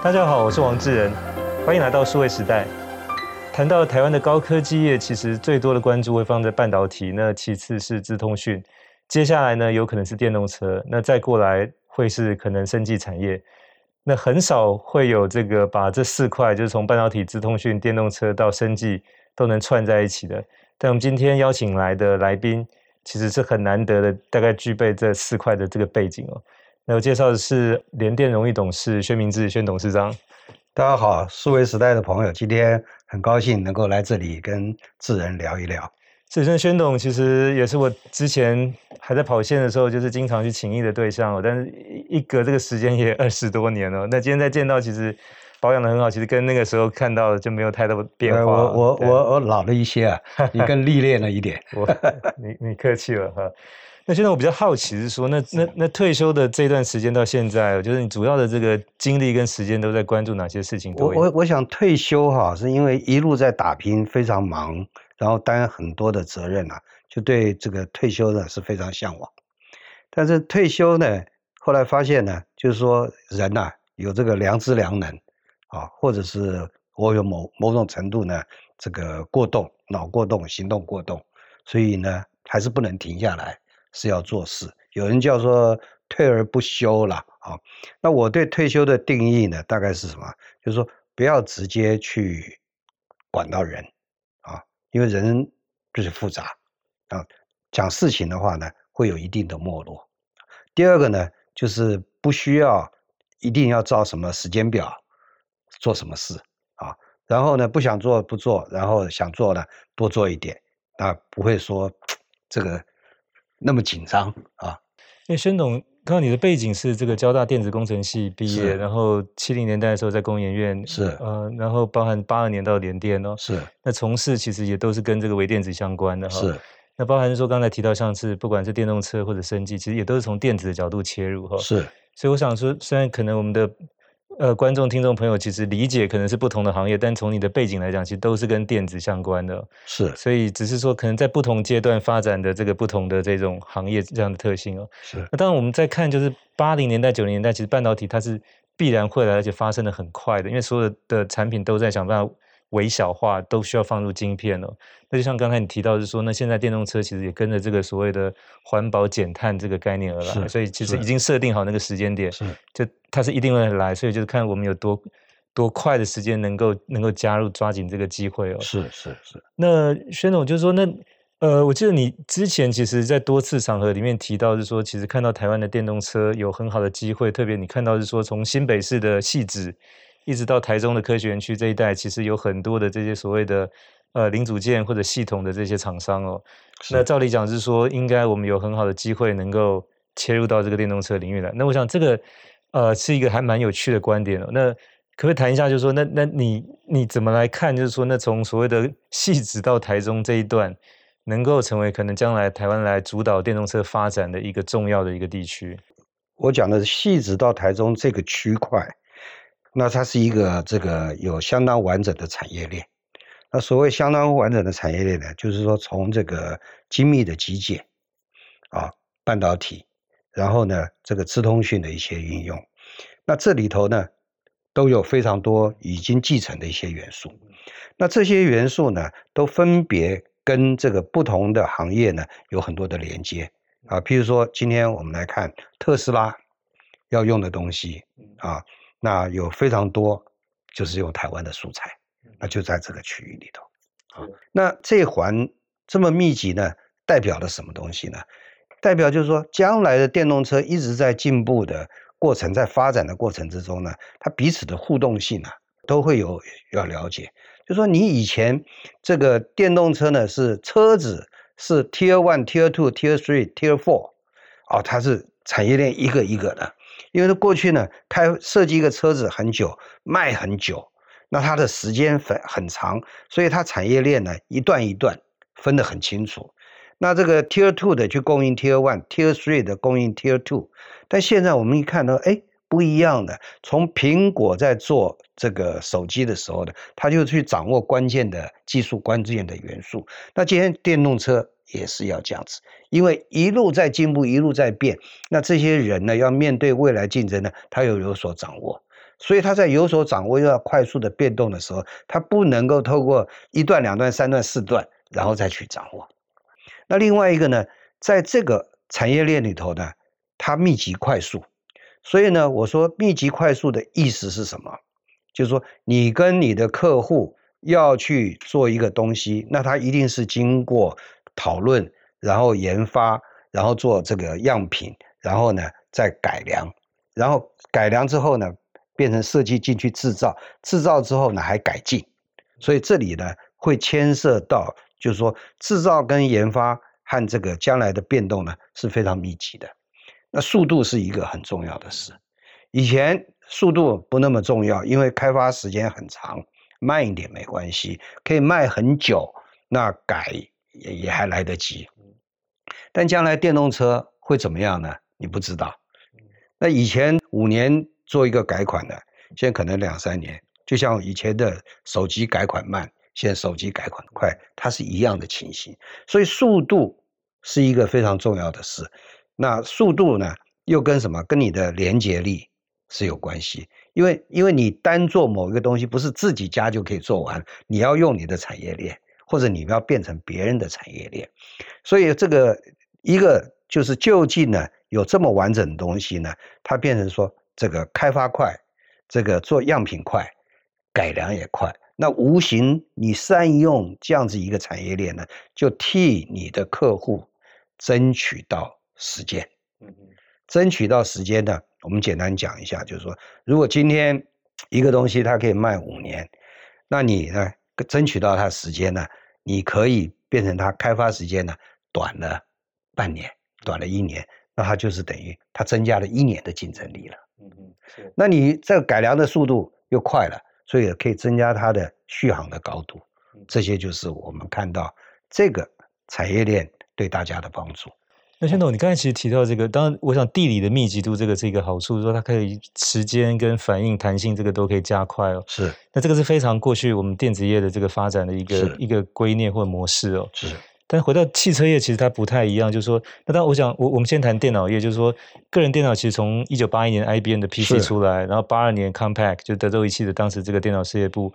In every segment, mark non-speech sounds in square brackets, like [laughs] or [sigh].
大家好，我是王志仁，欢迎来到数位时代。谈到台湾的高科技业，其实最多的关注会放在半导体，那其次是资通讯，接下来呢有可能是电动车，那再过来会是可能生技产业。那很少会有这个把这四块，就是从半导体、资通讯、电动车到生技都能串在一起的。但我们今天邀请来的来宾，其实是很难得的，大概具备这四块的这个背景哦。那我介绍的是联电荣誉董事宣明志宣董事长。大家好，数位时代的朋友，今天很高兴能够来这里跟智仁聊一聊。智仁宣董其实也是我之前还在跑线的时候，就是经常去请益的对象哦。但是一隔这个时间也二十多年了，那今天再见到，其实保养的很好，其实跟那个时候看到的就没有太多变化。我我我我老了一些啊，你更历练了一点。[laughs] 我你你客气了哈。那现在我比较好奇是说，那那那退休的这段时间到现在，我觉得你主要的这个精力跟时间都在关注哪些事情？我我我想退休哈，是因为一路在打拼，非常忙，然后担很多的责任啊，就对这个退休呢是非常向往。但是退休呢，后来发现呢，就是说人呐、啊、有这个良知良能啊，或者是我有某某种程度呢这个过动，脑过动，行动过动，所以呢还是不能停下来。是要做事，有人叫做退而不休了啊。那我对退休的定义呢，大概是什么？就是说不要直接去管到人啊，因为人就是复杂啊。讲事情的话呢，会有一定的没落。第二个呢，就是不需要一定要照什么时间表做什么事啊。然后呢，不想做不做，然后想做呢多做一点，啊，不会说 [tsk] 这个。那么紧张啊！因为宣董，刚刚你的背景是这个交大电子工程系毕业，然后七零年代的时候在工研院是呃，然后包含八二年到联电哦，是那从事其实也都是跟这个微电子相关的哈。是那包含说刚才提到像是不管是电动车或者升级，其实也都是从电子的角度切入哈。是，所以我想说，虽然可能我们的。呃，观众、听众朋友，其实理解可能是不同的行业，但从你的背景来讲，其实都是跟电子相关的。是，所以只是说，可能在不同阶段发展的这个不同的这种行业这样的特性哦。是。那当然，我们在看就是八零年代、九零年代，其实半导体它是必然会来，而且发生的很快的，因为所有的产品都在想办法。微小化都需要放入晶片了，那就像刚才你提到，是说，那现在电动车其实也跟着这个所谓的环保减碳这个概念而来，所以其实已经设定好那个时间点，是就它是一定会来，所以就是看我们有多多快的时间能够能够加入，抓紧这个机会哦。是是是。那宣总就是说，那呃，我记得你之前其实在多次场合里面提到，是说，其实看到台湾的电动车有很好的机会，特别你看到是说，从新北市的汐止。一直到台中的科学园区这一带，其实有很多的这些所谓的呃零组件或者系统的这些厂商哦。那照理讲是说，应该我们有很好的机会能够切入到这个电动车领域来。那我想这个呃是一个还蛮有趣的观点哦。那可不可以谈一下，就是说，那那你你怎么来看？就是说，那从所谓的细致到台中这一段，能够成为可能将来台湾来主导电动车发展的一个重要的一个地区？我讲的是汐止到台中这个区块。那它是一个这个有相当完整的产业链。那所谓相当完整的产业链呢，就是说从这个精密的机械啊，半导体，然后呢这个资通讯的一些运用，那这里头呢都有非常多已经继承的一些元素。那这些元素呢，都分别跟这个不同的行业呢有很多的连接啊。譬如说，今天我们来看特斯拉要用的东西啊。那有非常多，就是用台湾的素材，那就在这个区域里头。啊，那这一环这么密集呢，代表了什么东西呢？代表就是说，将来的电动车一直在进步的过程，在发展的过程之中呢，它彼此的互动性啊，都会有要了解。就是说，你以前这个电动车呢，是车子是 Tier One、Tier Two、Tier Three、Tier Four，哦，它是产业链一个一个的。因为它过去呢，开设计一个车子很久，卖很久，那它的时间很很长，所以它产业链呢一段一段分得很清楚。那这个 Tier Two 的去供应 Tier One，Tier Three 的供应 Tier Two，但现在我们一看到，哎，不一样的。从苹果在做这个手机的时候呢，它就去掌握关键的技术、关键的元素。那今天电动车。也是要这样子，因为一路在进步，一路在变。那这些人呢，要面对未来竞争呢，他又有所掌握。所以他在有所掌握又要快速的变动的时候，他不能够透过一段、两段、三段、四段，然后再去掌握。那另外一个呢，在这个产业链里头呢，它密集快速。所以呢，我说密集快速的意思是什么？就是说你跟你的客户要去做一个东西，那它一定是经过讨论，然后研发，然后做这个样品，然后呢再改良，然后改良之后呢变成设计进去制造，制造之后呢还改进。所以这里呢会牵涉到，就是说制造跟研发和这个将来的变动呢是非常密集的。那速度是一个很重要的事，以前速度不那么重要，因为开发时间很长，慢一点没关系，可以卖很久，那改也也还来得及。但将来电动车会怎么样呢？你不知道。那以前五年做一个改款的，现在可能两三年，就像以前的手机改款慢，现在手机改款快，它是一样的情形。所以速度是一个非常重要的事。那速度呢，又跟什么？跟你的连接力是有关系。因为，因为你单做某一个东西，不是自己家就可以做完，你要用你的产业链，或者你们要变成别人的产业链。所以，这个一个就是就近呢，有这么完整的东西呢，它变成说这个开发快，这个做样品快，改良也快。那无形你善用这样子一个产业链呢，就替你的客户争取到。时间，嗯嗯，争取到时间呢？我们简单讲一下，就是说，如果今天一个东西它可以卖五年，那你呢，争取到它时间呢，你可以变成它开发时间呢短了半年，短了一年，那它就是等于它增加了一年的竞争力了。嗯嗯，是。那你这个改良的速度又快了，所以也可以增加它的续航的高度。这些就是我们看到这个产业链对大家的帮助。那先总，你刚才其实提到这个，当然，我想地理的密集度这个是一个好处，说它可以时间跟反应弹性这个都可以加快哦。是，那这个是非常过去我们电子业的这个发展的一个一个观念或者模式哦。是。但回到汽车业，其实它不太一样，就是说，那当然，我想，我我们先谈电脑业，就是说，个人电脑其实从一九八一年 IBM 的 PC 出来，然后八二年 Compaq 就德州仪器的当时这个电脑事业部，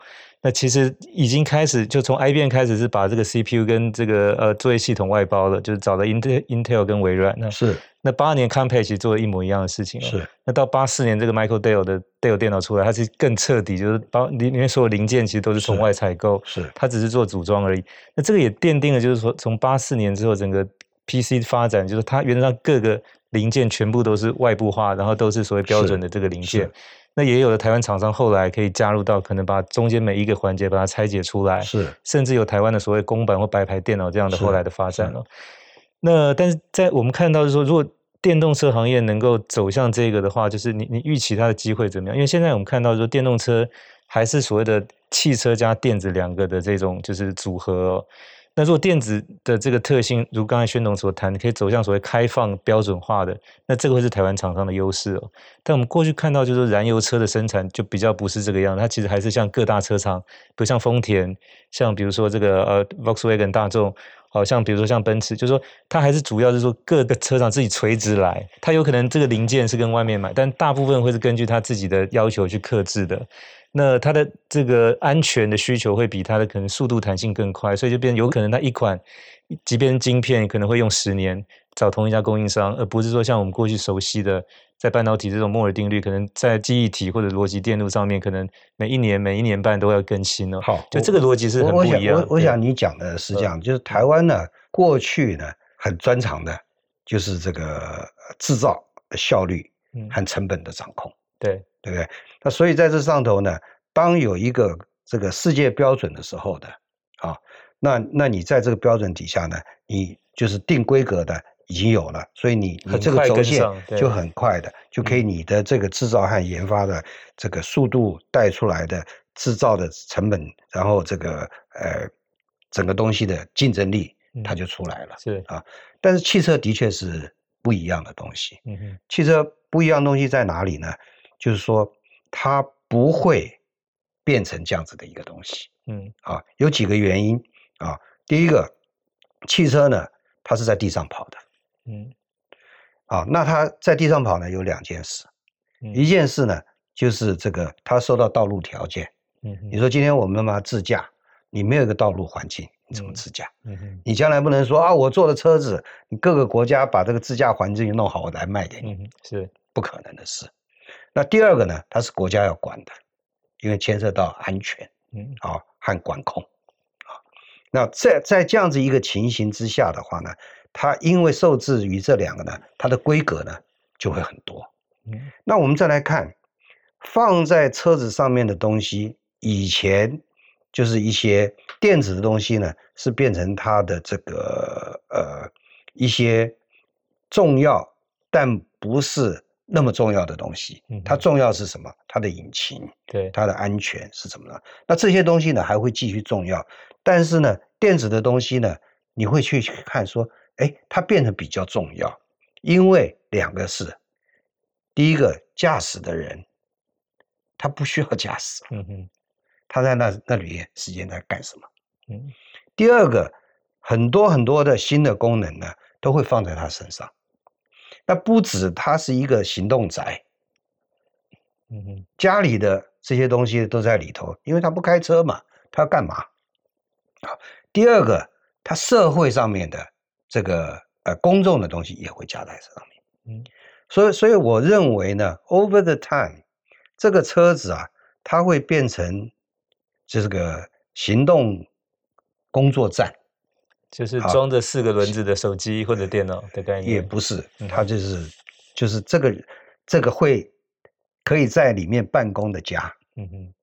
那其实已经开始就从 IBM 开始是把这个 CPU 跟这个呃作业系统外包了，就是找了 Intel Intel 跟微软，那是。那八二年 Compaq 其实做了一模一样的事情，是。那到八四年这个 Michael Dell 的 Dell 电脑出来，它是更彻底，就是包里里面所有零件其实都是从外采购，是。它只是做组装而已。那这个也奠定了，就是说从八四年之后，整个 PC 发展，就是它原则上各个零件全部都是外部化，然后都是所谓标准的这个零件。那也有的台湾厂商后来可以加入到，可能把中间每一个环节把它拆解出来，是。甚至有台湾的所谓公版或白牌电脑这样的后来的发展了。那但是在我们看到就是说，如果电动车行业能够走向这个的话，就是你你预期它的机会怎么样？因为现在我们看到说电动车还是所谓的汽车加电子两个的这种就是组合哦。那如果电子的这个特性，如刚才宣董所谈，可以走向所谓开放标准化的，那这个会是台湾厂商的优势哦。但我们过去看到就是燃油车的生产就比较不是这个样，它其实还是像各大车厂，比如像丰田，像比如说这个呃 Volkswagen 大众。好像比如说像奔驰，就是说它还是主要是说各个车厂自己垂直来，它有可能这个零件是跟外面买，但大部分会是根据它自己的要求去克制的。那它的这个安全的需求会比它的可能速度弹性更快，所以就变有可能它一款即便晶片可能会用十年找同一家供应商，而不是说像我们过去熟悉的。在半导体这种摩尔定律，可能在记忆体或者逻辑电路上面，可能每一年、每一年半都要更新哦。好，就这个逻辑是很不一样的。我我，我，我想你讲的是这样，就是台湾呢，过去呢很专长的，就是这个制造效率和成本的掌控，嗯、对对不对？那所以在这上头呢，当有一个这个世界标准的时候的啊，那那你在这个标准底下呢，你就是定规格的。已经有了，所以你你这个轴线就很快的，就可以你的这个制造和研发的这个速度带出来的制造的成本，然后这个呃整个东西的竞争力它就出来了。是啊，但是汽车的确是不一样的东西。嗯哼，汽车不一样东西在哪里呢？就是说它不会变成这样子的一个东西。嗯啊，有几个原因啊。第一个，汽车呢，它是在地上跑的。嗯，啊，那它在地上跑呢，有两件事，嗯、一件事呢，就是这个它受到道路条件。嗯，你说今天我们嘛自驾，你没有一个道路环境，你怎么自驾？嗯哼，你将来不能说啊，我坐的车子，你各个国家把这个自驾环境弄好，我来卖给你，嗯、是不可能的事。那第二个呢，它是国家要管的，因为牵涉到安全，嗯，啊和管控，啊，那在在这样子一个情形之下的话呢，它因为受制于这两个呢，它的规格呢就会很多。嗯，那我们再来看放在车子上面的东西，以前就是一些电子的东西呢，是变成它的这个呃一些重要但不是。那么重要的东西，它重要是什么？它的引擎，对，它的安全是什么呢？那这些东西呢，还会继续重要。但是呢，电子的东西呢，你会去看说，哎，它变得比较重要，因为两个是，第一个驾驶的人，他不需要驾驶，嗯哼，他在那那里时间在干什么？嗯，第二个，很多很多的新的功能呢，都会放在他身上。那不止他是一个行动宅，嗯哼，家里的这些东西都在里头，因为他不开车嘛，他要干嘛？好，第二个，他社会上面的这个呃公众的东西也会加在这上面，嗯，所以所以我认为呢，over the time，这个车子啊，它会变成这个行动工作站。就是装着四个轮子的手机或者电脑的概念，也不是，它就是，就是这个这个会可以在里面办公的家，嗯哼，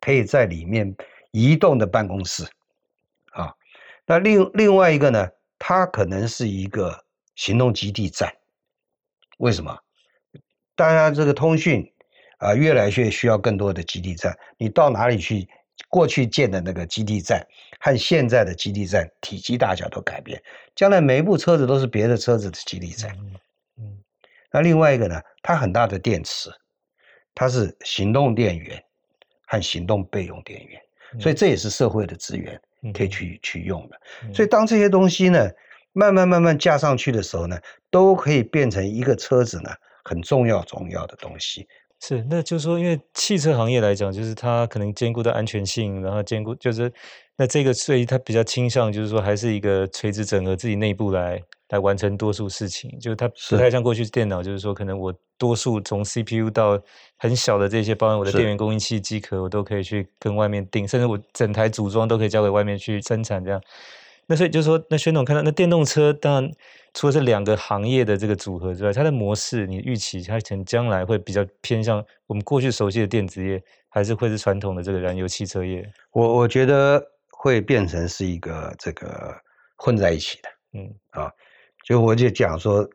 可以在里面移动的办公室，啊，那另另外一个呢，它可能是一个行动基地站，为什么？大家这个通讯啊，越来越需要更多的基地站，你到哪里去？过去建的那个基地站和现在的基地站体积大小都改变，将来每一部车子都是别的车子的基地站。嗯，嗯，那另外一个呢，它很大的电池，它是行动电源和行动备用电源，所以这也是社会的资源可以去去用的。所以当这些东西呢，慢慢慢慢架上去的时候呢，都可以变成一个车子呢很重要重要的东西。是，那就是说，因为汽车行业来讲，就是它可能兼顾到安全性，然后兼顾就是那这个，所以它比较倾向就是说，还是一个垂直整合自己内部来来完成多数事情，就是它不太像过去电脑，就是说可能我多数从 CPU 到很小的这些，包含我的电源供应器、机壳，我都可以去跟外面订，甚至我整台组装都可以交给外面去生产这样。那所以就是说，那宣总看到那电动车，当然除了这两个行业的这个组合之外，它的模式，你预期它可能将来会比较偏向我们过去熟悉的电子业，还是会是传统的这个燃油汽车业？我我觉得会变成是一个这个混在一起的，嗯啊，就我就讲说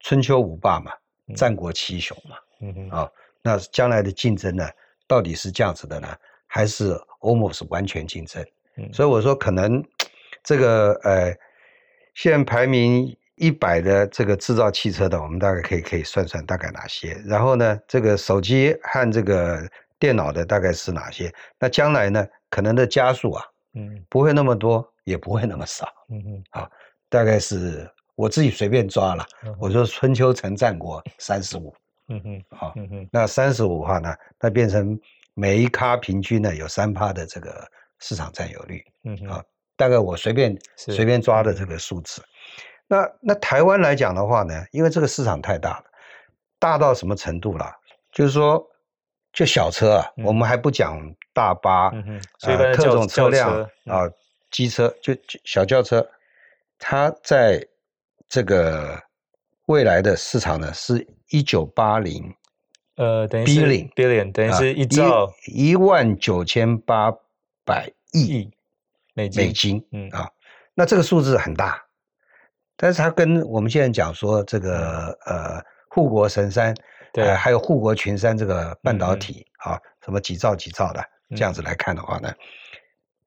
春秋五霸嘛，战国七雄嘛，嗯哼啊，那将来的竞争呢，到底是这样子的呢，还是 almost 完全竞争？嗯，所以我说可能。这个呃，现在排名一百的这个制造汽车的，我们大概可以可以算算大概哪些。然后呢，这个手机和这个电脑的大概是哪些？那将来呢，可能的加速啊，嗯，不会那么多，也不会那么少，嗯嗯，好，大概是我自己随便抓了，嗯、我说春秋成战国三十五，嗯哼，好，嗯哼，那三十五的话呢，那变成每一咖平均呢有三趴的这个市场占有率，嗯哼，好。大概我随便随便抓的这个数字，那那台湾来讲的话呢，因为这个市场太大了，大到什么程度了？就是说，就小车啊，嗯、我们还不讲大巴，嗯哼，呃，特种车辆啊，机车就就小轿车，它在这个未来的市场呢，是一九八零，呃，等于是 billion billion，等于是一兆。一万九千八百亿。美金，美金，嗯。啊，那这个数字很大，但是它跟我们现在讲说这个呃护国神山，对、呃，还有护国群山这个半导体啊，嗯、什么几兆几兆的这样子来看的话呢，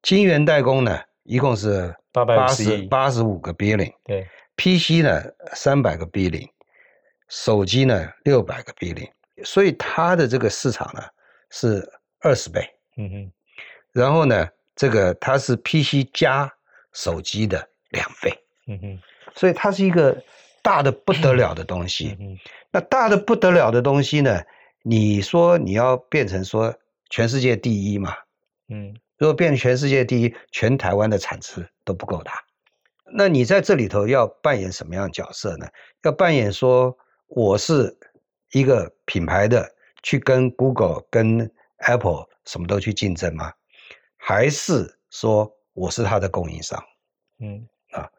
晶圆代工呢一共是八十八十五个 billion，对，PC 呢三百个 billion，手机呢六百个 billion，所以它的这个市场呢是二十倍，嗯哼，然后呢。这个它是 PC 加手机的两倍，嗯哼，所以它是一个大的不得了的东西。嗯，那大的不得了的东西呢，你说你要变成说全世界第一嘛？嗯，如果变成全世界第一，全台湾的产值都不够大。那你在这里头要扮演什么样的角色呢？要扮演说我是一个品牌的，去跟 Google、跟 Apple 什么都去竞争吗？还是说我是他的供应商？嗯啊，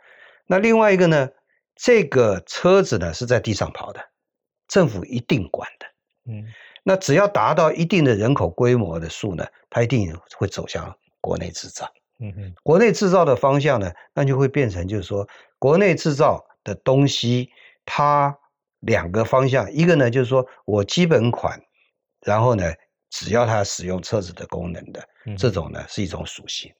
那另外一个呢？这个车子呢是在地上跑的，政府一定管的。嗯，那只要达到一定的人口规模的数呢，它一定会走向国内制造。嗯哼，国内制造的方向呢，那就会变成就是说，国内制造的东西，它两个方向，一个呢就是说我基本款，然后呢，只要它使用车子的功能的，这种呢是一种属性。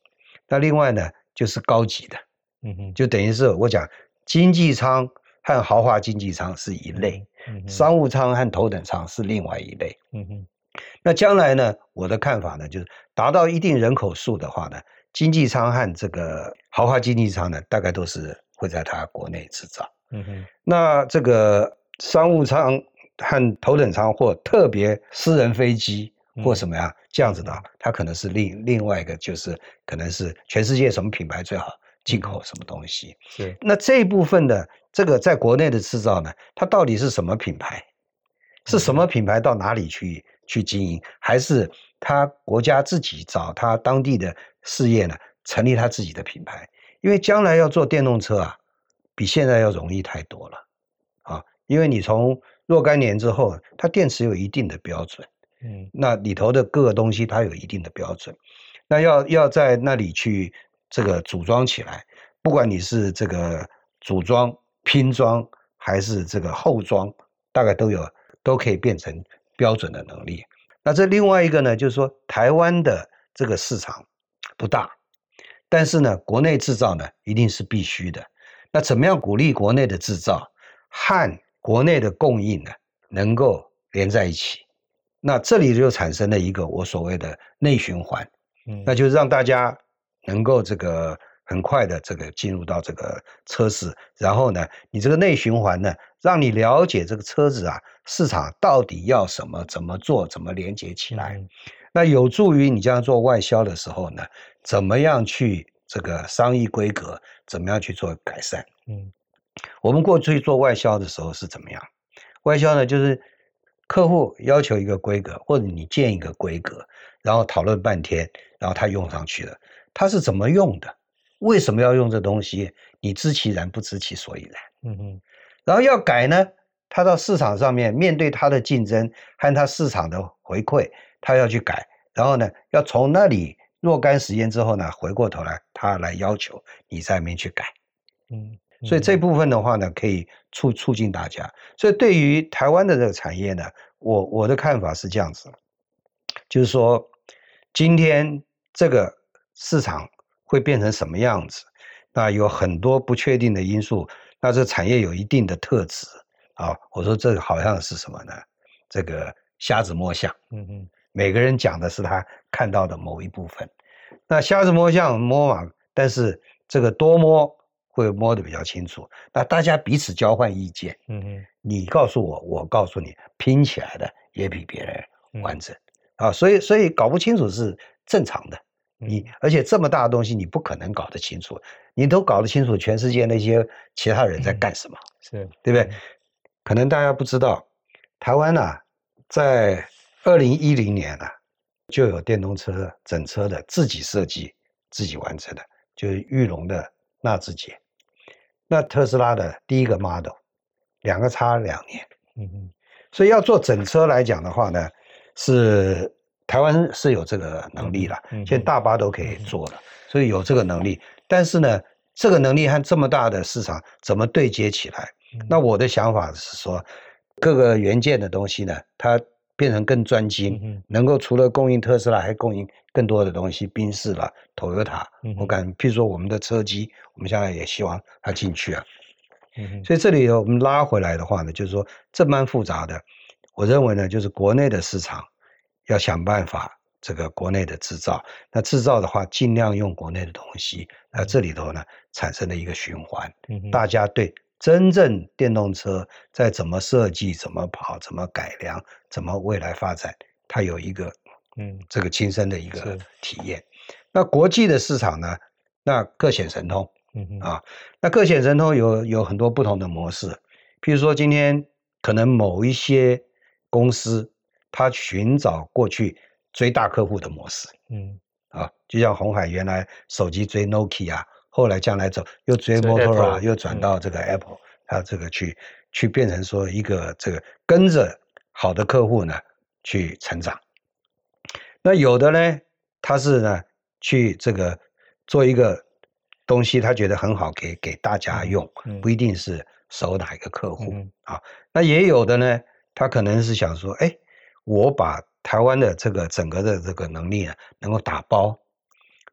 那另外呢就是高级的，嗯哼，就等于是我讲。经济舱和豪华经济舱是一类，嗯、商务舱和头等舱是另外一类。嗯哼，那将来呢？我的看法呢，就是达到一定人口数的话呢，经济舱和这个豪华经济舱呢，大概都是会在它国内制造。嗯哼，那这个商务舱和头等舱或特别私人飞机或什么呀，这样子的，它可能是另另外一个，就是可能是全世界什么品牌最好。进口什么东西？是那这一部分的这个在国内的制造呢？它到底是什么品牌？是什么品牌到哪里去去经营？还是他国家自己找他当地的事业呢？成立他自己的品牌？因为将来要做电动车啊，比现在要容易太多了啊！因为你从若干年之后，它电池有一定的标准，嗯，那里头的各个东西它有一定的标准，那要要在那里去。这个组装起来，不管你是这个组装、拼装还是这个后装，大概都有都可以变成标准的能力。那这另外一个呢，就是说台湾的这个市场不大，但是呢，国内制造呢一定是必须的。那怎么样鼓励国内的制造和国内的供应呢，能够连在一起？那这里就产生了一个我所谓的内循环，嗯，那就是让大家。能够这个很快的这个进入到这个车市，然后呢，你这个内循环呢，让你了解这个车子啊市场到底要什么，怎么做，怎么连接起来，那有助于你这样做外销的时候呢，怎么样去这个商议规格，怎么样去做改善？嗯，我们过去做外销的时候是怎么样？外销呢，就是客户要求一个规格，或者你建一个规格，然后讨论半天，然后他用上去了。他是怎么用的？为什么要用这东西？你知其然，不知其所以然。嗯哼。然后要改呢？他到市场上面面对他的竞争和他市场的回馈，他要去改。然后呢，要从那里若干时间之后呢，回过头来他来要求你在那边去改。嗯。所以这部分的话呢，可以促促进大家。所以对于台湾的这个产业呢，我我的看法是这样子，就是说今天这个。市场会变成什么样子？那有很多不确定的因素。那这产业有一定的特质啊。我说这个好像是什么呢？这个瞎子摸象。嗯嗯。每个人讲的是他看到的某一部分。那瞎子摸象摸嘛，但是这个多摸会摸得比较清楚。那大家彼此交换意见。嗯嗯。你告诉我，我告诉你，拼起来的也比别人完整啊。所以所以搞不清楚是正常的。你而且这么大的东西，你不可能搞得清楚。你都搞得清楚，全世界那些其他人在干什么？是对不对？可能大家不知道，台湾呐、啊，在二零一零年啊，就有电动车整车的自己设计、自己完成的，就是裕隆的纳智捷。那特斯拉的第一个 model，两个差两年。嗯嗯。所以要做整车来讲的话呢，是。台湾是有这个能力了，现在大巴都可以做了，所以有这个能力。但是呢，这个能力和这么大的市场怎么对接起来？那我的想法是说，各个元件的东西呢，它变成更专精，能够除了供应特斯拉，还供应更多的东西，宾士啦、Toyota。我敢，譬如说我们的车机，我们现在也希望它进去啊。所以这里我们拉回来的话呢，就是说这蛮复杂的。我认为呢，就是国内的市场。要想办法，这个国内的制造，那制造的话，尽量用国内的东西。那这里头呢，产生了一个循环，大家对真正电动车在怎么设计、怎么跑、怎么改良、怎么未来发展，它有一个嗯这个亲身的一个体验。那国际的市场呢？那各显神通，嗯嗯啊，那各显神通有有很多不同的模式，譬如说今天可能某一些公司，它寻找过去追大客户的模式，嗯啊，就像红海原来手机追 Nokia，后来将来走又追 Motorola，又转到这个 Apple，它这个去去变成说一个这个跟着好的客户呢去成长。那有的呢，他是呢去这个。做一个东西，他觉得很好，给给大家用，不一定是守哪一个客户、嗯、啊。那也有的呢，他可能是想说，哎，我把台湾的这个整个的这个能力呢，能够打包，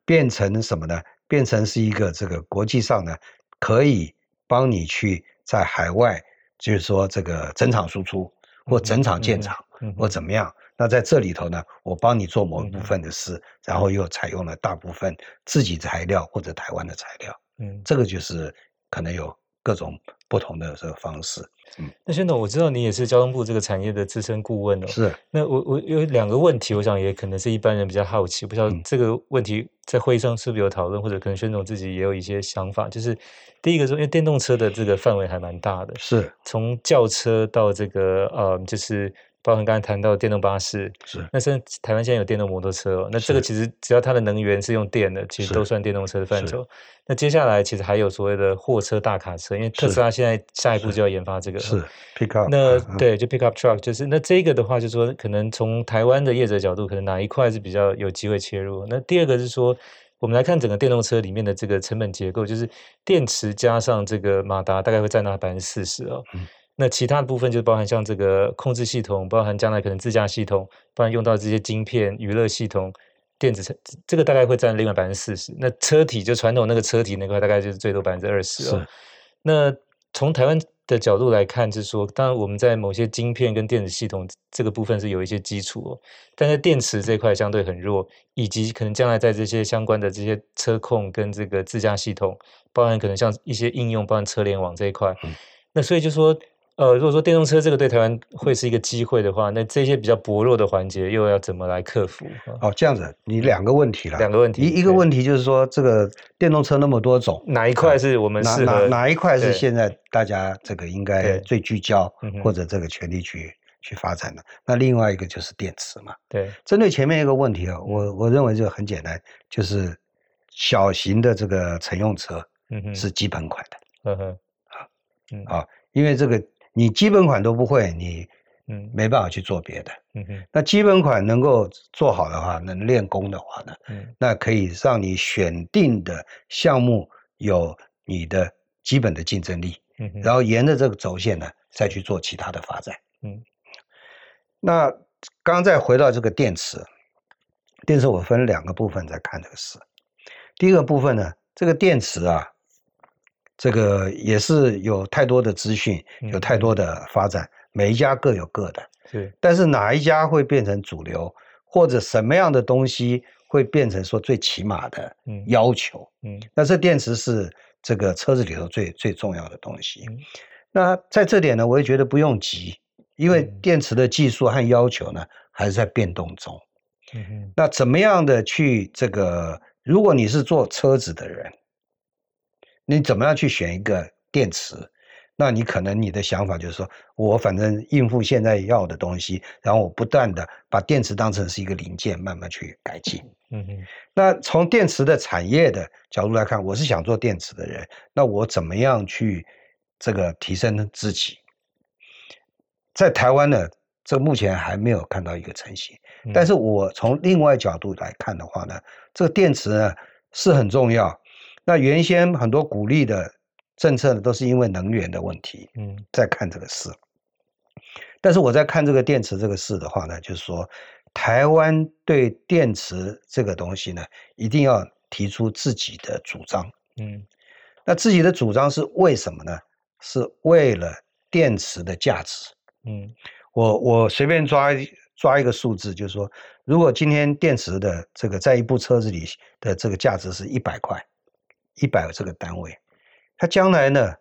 变成什么呢？变成是一个这个国际上呢，可以帮你去在海外，就是说这个整厂输出或整厂建厂、或怎么样。那在这里头呢，我帮你做某一部分的事，嗯、然后又采用了大部分自己材料或者台湾的材料，嗯，这个就是可能有各种不同的这个方式。嗯，那宣总，我知道你也是交通部这个产业的资深顾问哦。是。那我我有两个问题，我想也可能是一般人比较好奇，不知道这个问题在会议上是不是有讨论，或者可能宣总自己也有一些想法。就是第一个说，因为电动车的这个范围还蛮大的，是从轿车到这个呃，就是。包含刚才谈到的电动巴士，是那现在台湾现在有电动摩托车哦，那这个其实只要它的能源是用电的，其实都算电动车的范畴。那接下来其实还有所谓的货车、大卡车，因为特斯拉现在下一步就要研发这个，是，是 pick up。那对，就 pick up truck，就是那这个的话，就是说可能从台湾的业者角度，可能哪一块是比较有机会切入？那第二个是说，我们来看整个电动车里面的这个成本结构，就是电池加上这个马达，大概会占到百分之四十哦。嗯那其他的部分就包含像这个控制系统，包含将来可能自驾系统，包含用到这些晶片、娱乐系统、电子车，这个大概会占另外百分之四十。那车体就传统那个车体那块，大概就是最多百分之二十哦。那从台湾的角度来看，就是说，当然我们在某些晶片跟电子系统这个部分是有一些基础哦，但在电池这块相对很弱，以及可能将来在这些相关的这些车控跟这个自驾系统，包含可能像一些应用，包含车联网这一块，嗯、那所以就说。呃，如果说电动车这个对台湾会是一个机会的话，那这些比较薄弱的环节又要怎么来克服？哦，这样子，你两个问题了。两个问题，一一个问题就是说，这个电动车那么多种，哪一块是我们适合？哪哪哪一块是现在大家这个应该最聚焦或者这个全力去去发展的？那另外一个就是电池嘛。对，针对前面一个问题啊，我我认为这个很简单，就是小型的这个乘用车，嗯哼是基本款的。嗯哼，啊，嗯啊，因为这个。你基本款都不会，你嗯没办法去做别的。嗯哼，那基本款能够做好的话，能练功的话呢，嗯，那可以让你选定的项目有你的基本的竞争力。嗯哼，然后沿着这个轴线呢，再去做其他的发展。嗯，那刚刚再回到这个电池，电池我分两个部分在看这个事。第一个部分呢，这个电池啊。这个也是有太多的资讯，有太多的发展，嗯、每一家各有各的。对，但是哪一家会变成主流，或者什么样的东西会变成说最起码的要求？嗯，嗯，那这电池是这个车子里头最最重要的东西。嗯、那在这点呢，我也觉得不用急，因为电池的技术和要求呢还是在变动中。嗯哼，那怎么样的去这个？如果你是做车子的人。你怎么样去选一个电池？那你可能你的想法就是说，我反正应付现在要的东西，然后我不断的把电池当成是一个零件，慢慢去改进。嗯哼。那从电池的产业的角度来看，我是想做电池的人，那我怎么样去这个提升自己？在台湾呢，这目前还没有看到一个成型。但是我从另外角度来看的话呢，这个电池呢是很重要。那原先很多鼓励的政策呢，都是因为能源的问题。嗯，在看这个事，但是我在看这个电池这个事的话呢，就是说，台湾对电池这个东西呢，一定要提出自己的主张。嗯，那自己的主张是为什么呢？是为了电池的价值。嗯，我我随便抓抓一个数字，就是说，如果今天电池的这个在一部车子里的这个价值是一百块。一百个这个单位，它将来呢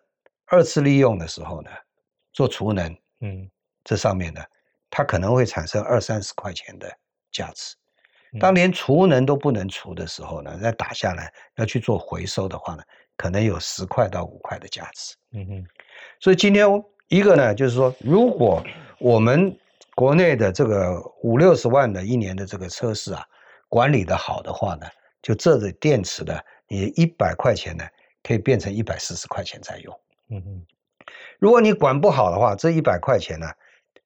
二次利用的时候呢，做储能，嗯，这上面呢，它可能会产生二三十块钱的价值。当连储能都不能储的时候呢，再打下来要去做回收的话呢，可能有十块到五块的价值。嗯哼，所以今天一个呢，就是说，如果我们国内的这个五六十万的一年的这个车市啊，管理的好的话呢，就这个电池的，你一百块钱呢，可以变成一百四十块钱在用。嗯哼，如果你管不好的话，这一百块钱呢，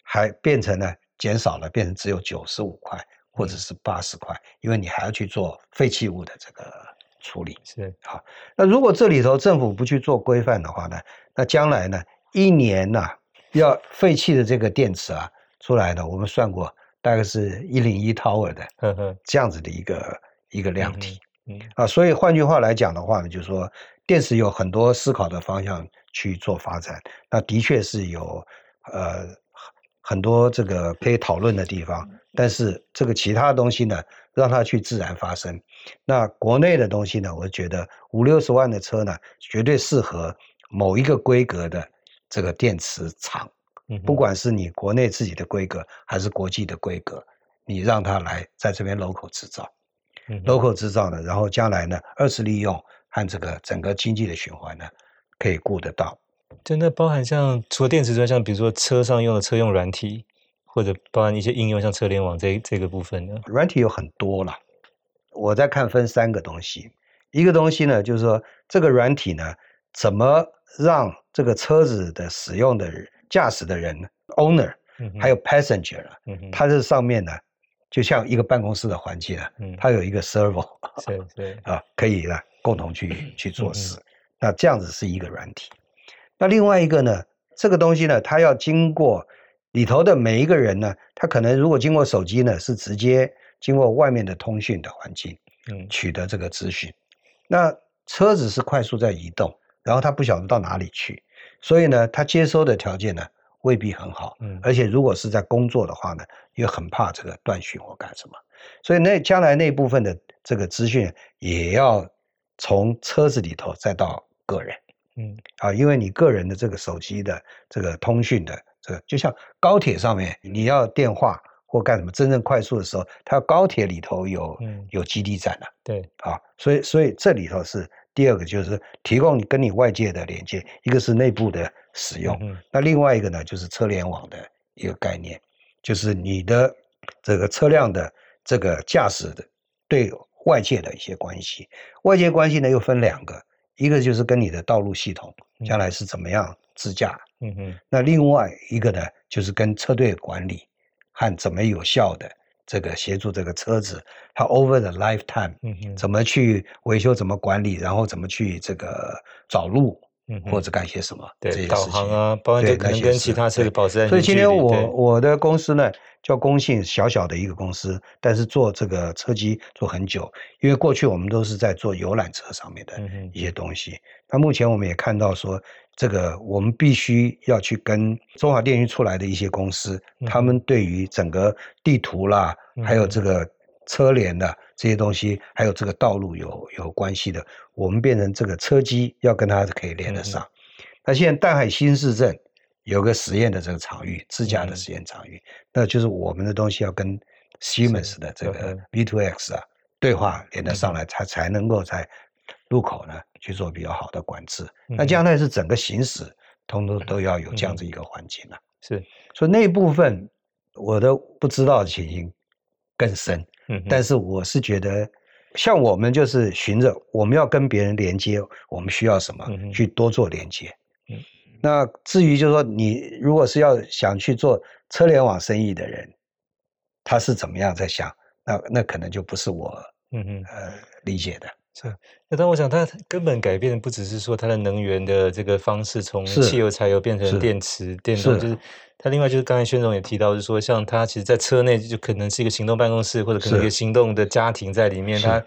还变成呢减少了，变成只有九十五块。或者是八十块，因为你还要去做废弃物的这个处理。是好，那如果这里头政府不去做规范的话呢，那将来呢，一年呐、啊、要废弃的这个电池啊出来的，我们算过，大概是一零一 tower 的这样子的一个一个量体。嗯啊，所以换句话来讲的话呢，就是说电池有很多思考的方向去做发展，那的确是有呃。很多这个可以讨论的地方，但是这个其他的东西呢，让它去自然发生。那国内的东西呢，我觉得五六十万的车呢，绝对适合某一个规格的这个电池厂。不管是你国内自己的规格，还是国际的规格，你让它来在这边 local 制造，local 制造呢，然后将来呢，二次利用和这个整个经济的循环呢，可以顾得到。真的包含像除了电池之外，像比如说车上用的车用软体，或者包含一些应用，像车联网这这个部分呢？软体有很多了，我在看分三个东西。一个东西呢，就是说这个软体呢，怎么让这个车子的使用的、驾驶的人 owner，还有 passenger 了，它这上面呢，就像一个办公室的环境啊，它有一个 server，对对啊，可以呢共同去去做事。那这样子是一个软体。那另外一个呢，这个东西呢，它要经过里头的每一个人呢，他可能如果经过手机呢，是直接经过外面的通讯的环境，嗯，取得这个资讯。那车子是快速在移动，然后他不晓得到哪里去，所以呢，他接收的条件呢未必很好，嗯，而且如果是在工作的话呢，也很怕这个断讯或干什么，所以那将来那部分的这个资讯也要从车子里头再到个人。嗯，啊，因为你个人的这个手机的这个通讯的这个，就像高铁上面你要电话或干什么，真正快速的时候，它高铁里头有有基地站的，对，啊，所以所以这里头是第二个，就是提供你跟你外界的连接，一个是内部的使用，那另外一个呢，就是车联网的一个概念，就是你的这个车辆的这个驾驶的对外界的一些关系，外界关系呢又分两个。一个就是跟你的道路系统将来是怎么样自驾，嗯哼，那另外一个呢，就是跟车队管理和怎么有效的这个协助这个车子，它 over the lifetime，嗯哼，怎么去维修，怎么管理，然后怎么去这个找路，嗯，或者干些什么，对，导航啊，包括就可能跟其他车的保持安全距离。所以今天我我的公司呢。叫工信小小的一个公司，但是做这个车机做很久，因为过去我们都是在做游览车上面的一些东西。那目前我们也看到说，这个我们必须要去跟中华电信出来的一些公司，他们对于整个地图啦，还有这个车联的这些东西，还有这个道路有有关系的，我们变成这个车机要跟它可以连得上。那现在淡海新市镇。有个实验的这个场域，自驾的实验场域，嗯、那就是我们的东西要跟 Siemens 的这个 V2X 啊对话连得上来，才、嗯、才能够在路口呢去做比较好的管制。嗯、那将来是整个行驶，通通都要有这样子一个环境了、啊。是，所以那部分我都不知道的情形更深。嗯，但是我是觉得，像我们就是循着我们要跟别人连接，我们需要什么、嗯、去多做连接。嗯那至于就是说，你如果是要想去做车联网生意的人，他是怎么样在想？那那可能就不是我嗯嗯呃理解的。是。那但我想，它根本改变的不只是说它的能源的这个方式，从汽油、柴油变成电池、电动，就是它另外就是刚才宣总也提到，就是说像它其实在车内就可能是一个行动办公室，或者可能一个行动的家庭在里面，它。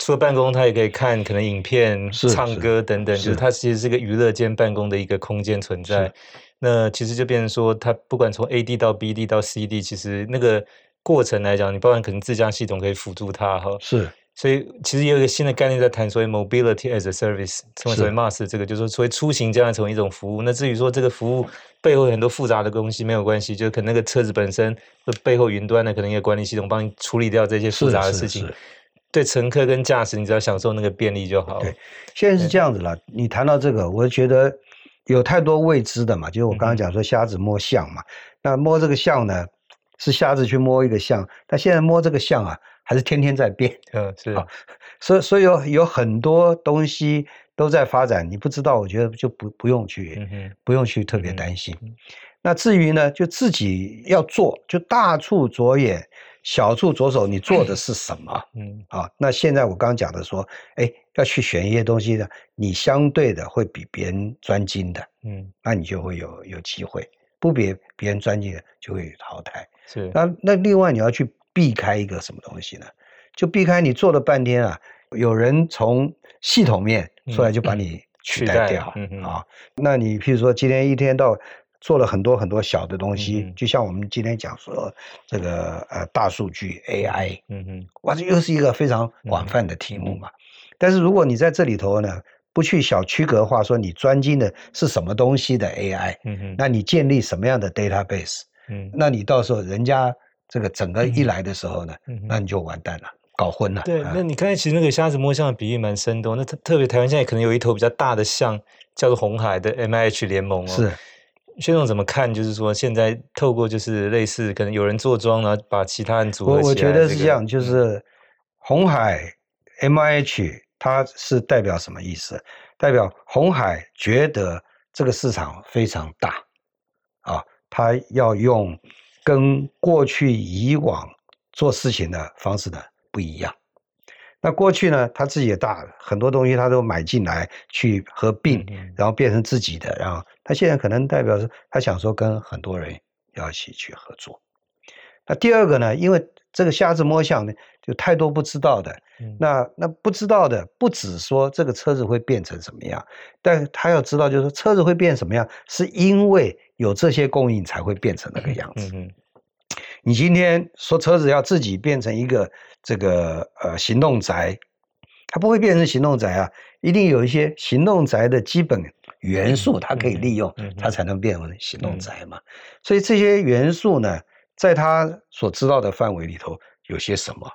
除了办公，它也可以看可能影片、唱歌等等，就是它其实是一个娱乐兼办公的一个空间存在。那其实就变成说，它不管从 A D 到 B D 到 C D，其实那个过程来讲，你包含可能自家系统可以辅助它哈。是。所以其实也有一个新的概念在谈，所谓 mobility as a service，称为所谓 MaaS 这个就是说，所谓出行将来成为一种服务。那至于说这个服务背后很多复杂的东西没有关系，就可能那个车子本身背后云端的可能一个管理系统帮你处理掉这些复杂的事情。对乘客跟驾驶，你只要享受那个便利就好。对，现在是这样子了。你谈到这个，我觉得有太多未知的嘛，就是我刚刚讲说瞎子摸象嘛。嗯、那摸这个象呢，是瞎子去摸一个象，但现在摸这个象啊。还是天天在变，嗯，[laughs] 是啊，所以所以有有很多东西都在发展，你不知道，我觉得就不不用去，嗯、不用去特别担心。嗯、那至于呢，就自己要做，就大处着眼，小处着手，你做的是什么？嗯，啊，那现在我刚刚讲的说，哎，要去选一些东西呢，你相对的会比别人专精的，嗯，那你就会有有机会，不比别人专精的就会淘汰。是，那那另外你要去。避开一个什么东西呢？就避开你做了半天啊，有人从系统面出来就把你取代掉啊。那你譬如说今天一天到做了很多很多小的东西，就像我们今天讲说这个呃大数据 AI，嗯嗯，哇，这又是一个非常广泛的题目嘛。但是如果你在这里头呢，不去小区隔化，说你专精的是什么东西的 AI，嗯嗯，那你建立什么样的 database，嗯，那你到时候人家。这个整个一来的时候呢，嗯、那你就完蛋了，搞混了。对，那你刚才其实那个瞎子摸象的比喻蛮生动。那特特别台湾现在可能有一头比较大的象，叫做红海的 MIH 联盟哦。是，薛总怎么看？就是说现在透过就是类似可能有人坐庄，然后把其他人组合起来，这个。我觉得是这样，就是红海 MIH 它是代表什么意思？代表红海觉得这个市场非常大啊，它要用。跟过去以往做事情的方式呢不一样。那过去呢，他自己也大，很多东西他都买进来去合并，然后变成自己的。然后他现在可能代表是，他想说跟很多人要一起去合作。那第二个呢，因为这个瞎子摸象呢，就太多不知道的。那那不知道的不只说这个车子会变成什么样，但他要知道，就是车子会变什么样，是因为。有这些供应才会变成那个样子。你今天说车子要自己变成一个这个呃行动宅，它不会变成行动宅啊，一定有一些行动宅的基本元素，它可以利用，它才能变成行动宅嘛。所以这些元素呢，在他所知道的范围里头有些什么？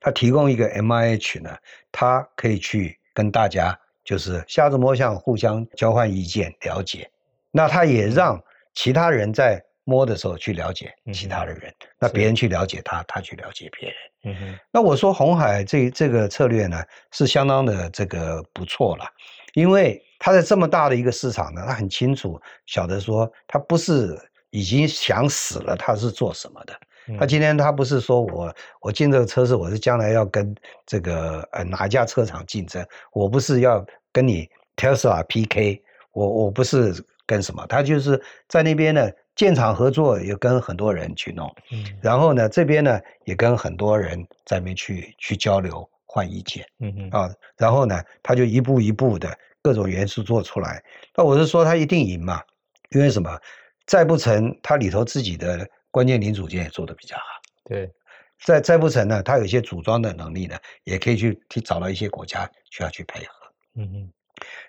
他提供一个 MIH 呢，他可以去跟大家就是瞎子摸象，互相交换意见，了解。那他也让其他人在摸的时候去了解其他的人，嗯、那别人去了解他，他去了解别人。嗯哼。那我说红海这这个策略呢，是相当的这个不错了，因为他在这么大的一个市场呢，他很清楚晓得说，他不是已经想死了，他是做什么的。嗯、他今天他不是说我我进这个车市，我是将来要跟这个呃哪一家车厂竞争，我不是要跟你 Tesla PK，我我不是。跟什么？他就是在那边呢，建厂合作，也跟很多人去弄。嗯，然后呢，这边呢也跟很多人在那边去去交流、换意见。嗯嗯啊，然后呢，他就一步一步的各种元素做出来。那我是说，他一定赢嘛？因为什么？再不成，它里头自己的关键零组件也做得比较好。对，再再不成呢，它有一些组装的能力呢，也可以去去找到一些国家需要去配合。嗯嗯。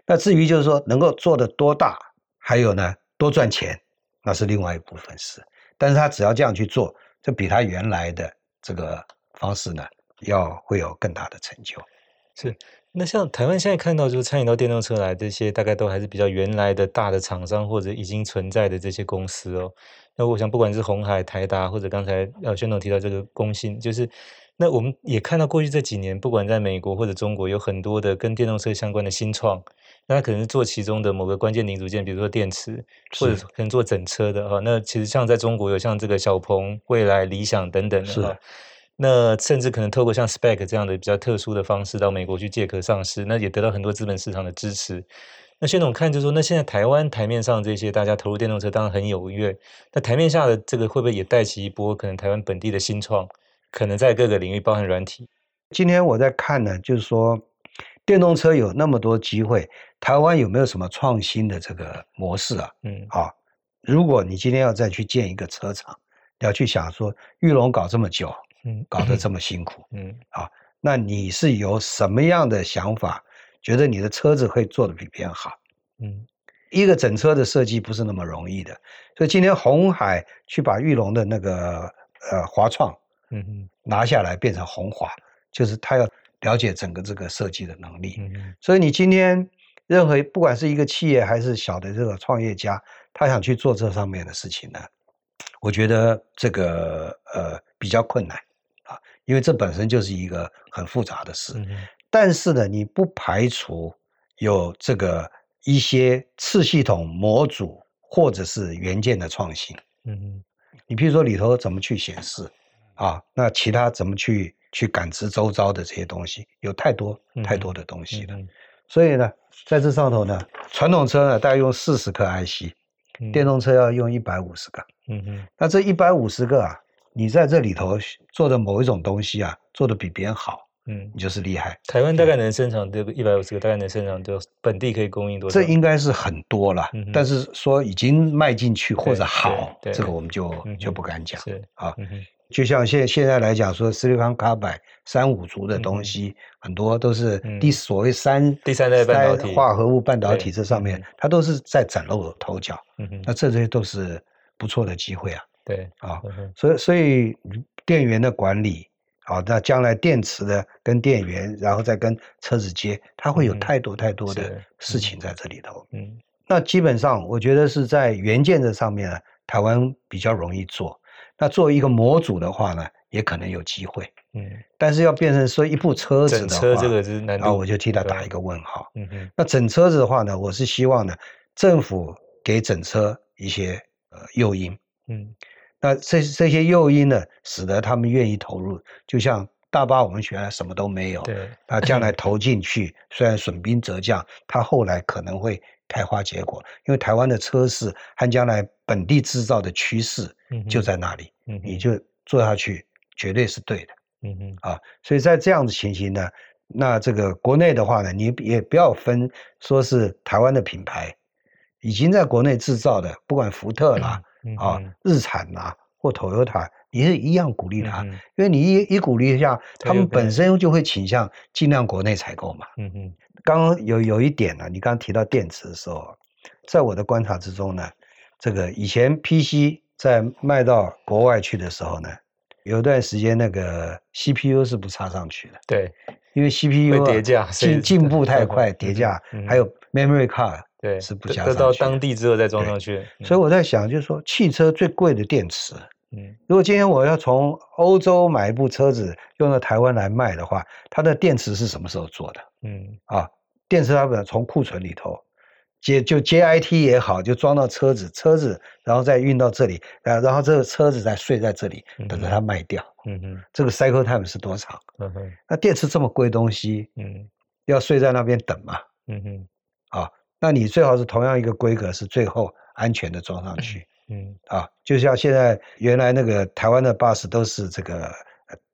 那至于就是说，能够做得多大？还有呢，多赚钱，那是另外一部分事。但是他只要这样去做，就比他原来的这个方式呢，要会有更大的成就。是，那像台湾现在看到，就是参与到电动车来这些，大概都还是比较原来的大的厂商或者已经存在的这些公司哦。那我想，不管是鸿海、台达，或者刚才呃宣总提到这个工信，就是那我们也看到过去这几年，不管在美国或者中国，有很多的跟电动车相关的新创。那可能是做其中的某个关键零组件，比如说电池，或者可能做整车的哈。是那其实像在中国有像这个小鹏、蔚来、理想等等的哈。是那甚至可能透过像 SPAC 这样的比较特殊的方式到美国去借壳上市，那也得到很多资本市场的支持。那薛总看就是说，那现在台湾台面上这些大家投入电动车当然很踊跃，那台面下的这个会不会也带起一波可能台湾本地的新创？可能在各个领域，包含软体。今天我在看呢，就是说。电动车有那么多机会，台湾有没有什么创新的这个模式啊？嗯，啊，如果你今天要再去建一个车厂，你要去想说，玉龙搞这么久，嗯，搞得这么辛苦，嗯，啊，那你是有什么样的想法？觉得你的车子会做得比别人好？嗯，一个整车的设计不是那么容易的。所以今天红海去把玉龙的那个呃华创，嗯嗯，拿下来变成红华，就是他要了解整个这个设计的能力。嗯，所以你今天任何不管是一个企业还是小的这个创业家，他想去做这上面的事情呢，我觉得这个呃比较困难。因为这本身就是一个很复杂的事，嗯、但是呢，你不排除有这个一些次系统模组或者是元件的创新。嗯，你比如说里头怎么去显示啊？那其他怎么去去感知周遭的这些东西，有太多太多的东西了。嗯、所以呢，在这上头呢，传统车呢大概用四十颗 IC，嗯、电动车要用一百五十个。嗯嗯，那这一百五十个啊。你在这里头做的某一种东西啊，做的比别人好，嗯，你就是厉害。台湾大概能生产这个一百五十个，大概能生产就本地可以供应多少？这应该是很多了，嗯、但是说已经卖进去或者好，这个我们就、嗯、就不敢讲。是啊，嗯、就像现现在来讲说，Silicon Carbide 三五族的东西，嗯、很多都是第所谓三第三代半导体化合物半导体这上面，嗯、它都是在崭露头角。那这些都是不错的机会啊。对啊，所以所以电源的管理啊，那将来电池的跟电源，然后再跟车子接，它会有太多太多的事情在这里头。嗯，那基本上我觉得是在元件这上面呢，台湾比较容易做。那作为一个模组的话呢，也可能有机会。嗯，但是要变成说一部车子的话，整车这个是难度，我就替他打一个问号。嗯嗯，那整车子的话呢，我是希望呢，政府给整车一些呃诱因。嗯。那这这些诱因呢，使得他们愿意投入。就像大巴，我们原来什么都没有，对，那将来投进去，虽然损兵折将，它后来可能会开花结果。因为台湾的车市和将来本地制造的趋势就在那里，嗯，你就做下去绝对是对的，嗯嗯啊，所以在这样的情形呢，那这个国内的话呢，你也不要分说是台湾的品牌已经在国内制造的，不管福特啦。[clears throat] 啊，日产呐、啊，或 Toyota，你是一样鼓励他，嗯、因为你一一鼓励一下，他们本身就会倾向尽量国内采购嘛。嗯嗯。刚刚有有一点呢，你刚刚提到电池的时候，在我的观察之中呢，这个以前 PC 在卖到国外去的时候呢，有一段时间那个 CPU 是不插上去的。对，因为 CPU 叠加进进步太 [laughs] 快，叠加还有 Memory Card。对，是不加上去。到当地之后再装上去。嗯、所以我在想，就是说，汽车最贵的电池，嗯，如果今天我要从欧洲买一部车子用到台湾来卖的话，它的电池是什么时候做的？嗯，啊，电池它本来从库存里头接，就接 IT 也好，就装到车子，车子然后再运到这里，然后然后这个车子再睡在这里，等着它卖掉。嗯哼，这个 cycle time 是多长？嗯哼，那电池这么贵东西，嗯，要睡在那边等嘛？嗯哼，啊。那你最好是同样一个规格，是最后安全的装上去，[clears throat] 嗯啊，就像现在原来那个台湾的 bus 都是这个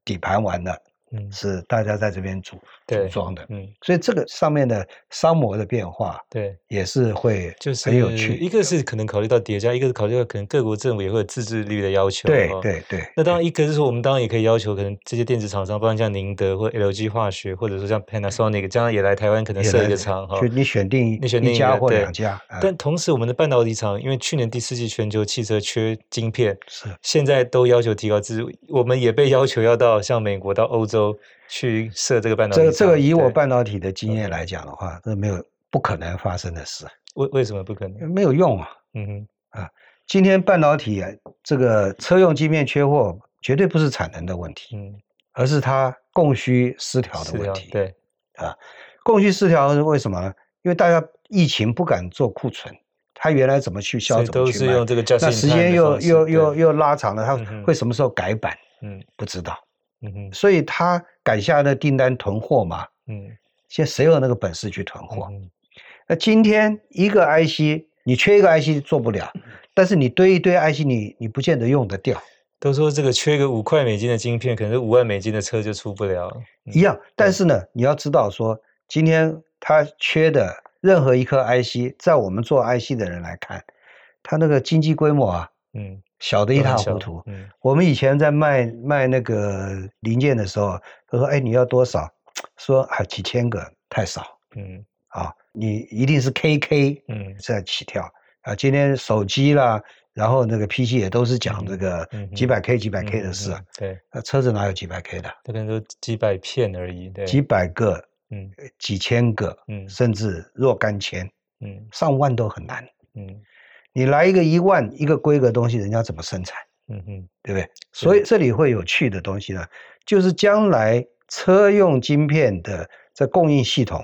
底盘完了。嗯，是大家在这边组组装的，嗯，所以这个上面的商模的变化，对，也是会就是很有趣。一个是可能考虑到叠加，一个是考虑到可能各国政府也会有自制率的要求。对对对。那当然，一个是说我们当然也可以要求，可能这些电子厂商，包括像宁德或 LG 化学，或者说像 Panasonic，将来也来台湾可能设一个厂哈。就你选定你选定一家或两家。但同时，我们的半导体厂，因为去年第四季全球汽车缺晶片，是现在都要求提高自，我们也被要求要到像美国到欧洲。去设这个半导体，这个这个以我半导体的经验来讲的话，这没有不可能发生的事。为为什么不可能？没有用啊。嗯哼啊，今天半导体这个车用晶片缺货，绝对不是产能的问题，嗯，而是它供需失调的问题。对啊，供需失调是为什么呢？因为大家疫情不敢做库存，它原来怎么去销，怎么去卖，那时间又又又又拉长了，它会什么时候改版？嗯，不知道。嗯哼，所以他敢下的订单囤货嘛，嗯，现在谁有那个本事去囤货？嗯、那今天一个 IC，你缺一个 IC 做不了，但是你堆一堆 IC，你你不见得用得掉。都说这个缺个五块美金的晶片，可能是五万美金的车就出不了。嗯、一样，但是呢，你要知道说，今天他缺的任何一颗 IC，在我们做 IC 的人来看，他那个经济规模啊，嗯。小的一塌糊涂。嗯，我们以前在卖卖那个零件的时候，他说：“哎，你要多少？”说：“还几千个太少。”嗯，啊，你一定是 KK 嗯在起跳啊。今天手机啦，然后那个 PC 也都是讲这个几百 K 几百 K 的事。对，那车子哪有几百 K 的？这边都几百片而已。对，几百个，嗯，几千个，嗯，甚至若干千，嗯，上万都很难。嗯，你来一个一万一个规格东西，人家怎么生产？嗯哼，对不对？所以这里会有趣的东西呢，就是将来车用晶片的这供应系统，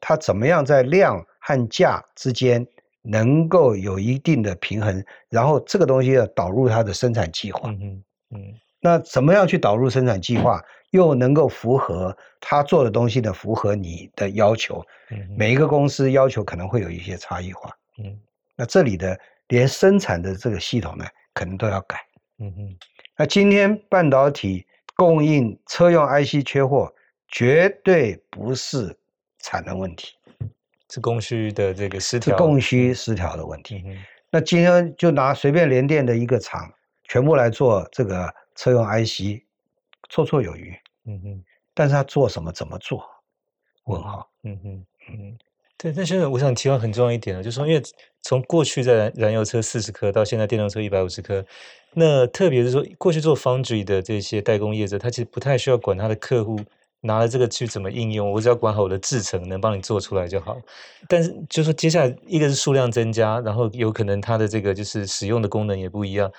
它怎么样在量和价之间能够有一定的平衡，然后这个东西要导入它的生产计划。嗯嗯，那怎么样去导入生产计划，又能够符合他做的东西呢？符合你的要求。嗯，每一个公司要求可能会有一些差异化。嗯，那这里的连生产的这个系统呢，可能都要改。嗯哼，那今天半导体供应车用 IC 缺货，绝对不是产能问题，是供需的这个失调，是供需失调的问题。嗯、那今天就拿随便联电的一个厂，全部来做这个车用 IC，绰绰有余。嗯哼，但是他做什么？怎么做？问号。嗯哼，嗯。对，但现在我想提到很重要一点呢，就是说，因为从过去在燃油车四十颗到现在电动车一百五十颗，那特别是说过去做 foundry 的这些代工业者，他其实不太需要管他的客户拿了这个去怎么应用，我只要管好我的制程，能帮你做出来就好。但是就是说，接下来一个是数量增加，然后有可能它的这个就是使用的功能也不一样，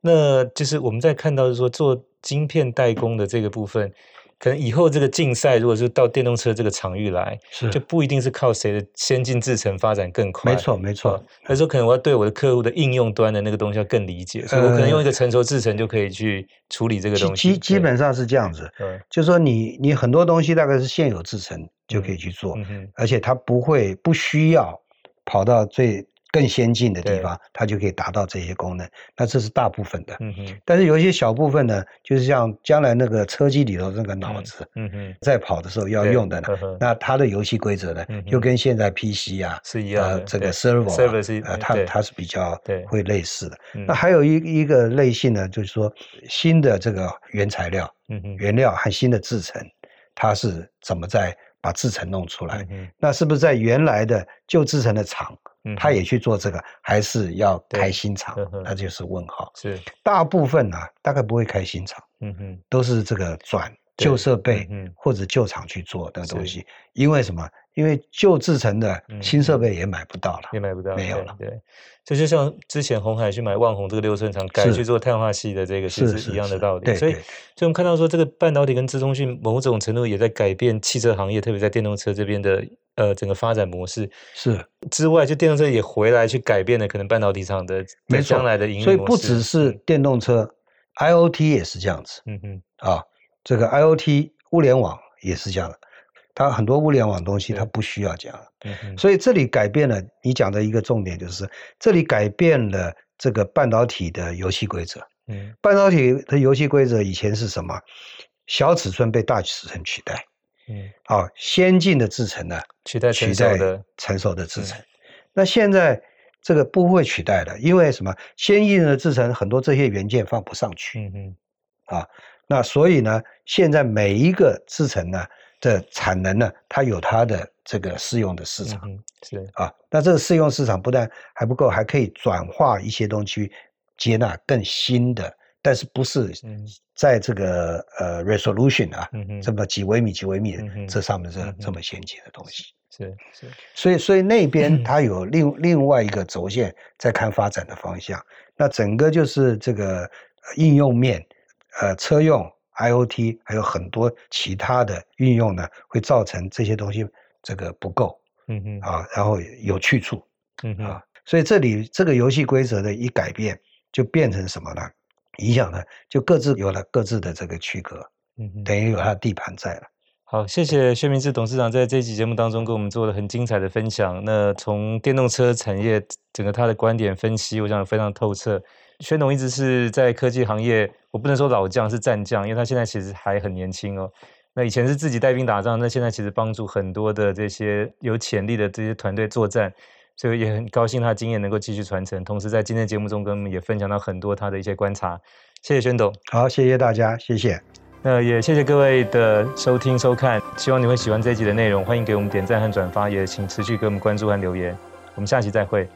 那就是我们在看到是说做晶片代工的这个部分。可能以后这个竞赛，如果是到电动车这个场域来，是就不一定是靠谁的先进制程发展更快。没错，没错。那时候可能我要对我的客户的应用端的那个东西要更理解，所以我可能用一个成熟制程就可以去处理这个东西。基基本上是这样子。对，就是说你你很多东西大概是现有制程就可以去做，而且它不会不需要跑到最。更先进的地方，它就可以达到这些功能。那这是大部分的，嗯哼。但是有一些小部分呢，就是像将来那个车机里头那个脑子，嗯哼，在跑的时候要用的呢，那它的游戏规则呢，又跟现在 PC 啊是一样的，这个啊，它它是比较会类似的。那还有一一个类型呢，就是说新的这个原材料，嗯哼，原料和新的制成，它是怎么在把制程弄出来？那是不是在原来的旧制程的厂？他也去做这个，还是要开新厂？那就是问号。是大部分呢，大概不会开新厂。嗯哼，都是这个转旧设备，或者旧厂去做的东西。因为什么？因为旧制成的新设备也买不到了，也买不到，没有了。对，这就像之前红海去买万宏这个六寸厂，改去做碳化系的这个，其实是一样的道理。所以，所以我们看到说，这个半导体跟资通讯某种程度也在改变汽车行业，特别在电动车这边的呃整个发展模式。是之外，就电动车也回来去改变了可能半导体厂的将来的营运。所以不只是电动车，IoT 也是这样子。嗯嗯，啊，这个 IoT 物联网也是这样的。它很多物联网东西，它不需要这样，所以这里改变了。你讲的一个重点就是，这里改变了这个半导体的游戏规则。嗯，半导体的游戏规则以前是什么？小尺寸被大尺寸取代。嗯，啊，先进的制程呢，取代取代的成熟的制程。那现在这个不会取代的，因为什么？先进的制程很多这些元件放不上去。嗯嗯，啊，那所以呢，现在每一个制程呢。的产能呢，它有它的这个适用的市场，嗯、是啊。那这个适用市场不但还不够，还可以转化一些东西，接纳更新的，但是不是在这个呃 resolution 啊，嗯、这么几微米几微米这上面这这么先进的东西，是是。所以所以那边它有另另外一个轴线在看发展的方向，嗯、那整个就是这个应用面，呃，车用。IoT 还有很多其他的运用呢，会造成这些东西这个不够，嗯嗯啊，然后有去处，嗯啊，所以这里这个游戏规则的一改变，就变成什么呢？影响呢，就各自有了各自的这个区隔，嗯哼，等于有它的地盘在了。好，谢谢薛明志董事长在这期节目当中给我们做了很精彩的分享。那从电动车产业整个他的观点分析，我想非常透彻。薛董一直是在科技行业，我不能说老将，是战将，因为他现在其实还很年轻哦。那以前是自己带兵打仗，那现在其实帮助很多的这些有潜力的这些团队作战，所以也很高兴他的经验能够继续传承。同时在今天节目中跟我们也分享到很多他的一些观察。谢谢宣董，好，谢谢大家，谢谢。那也谢谢各位的收听收看，希望你会喜欢这一集的内容，欢迎给我们点赞和转发，也请持续给我们关注和留言，我们下期再会。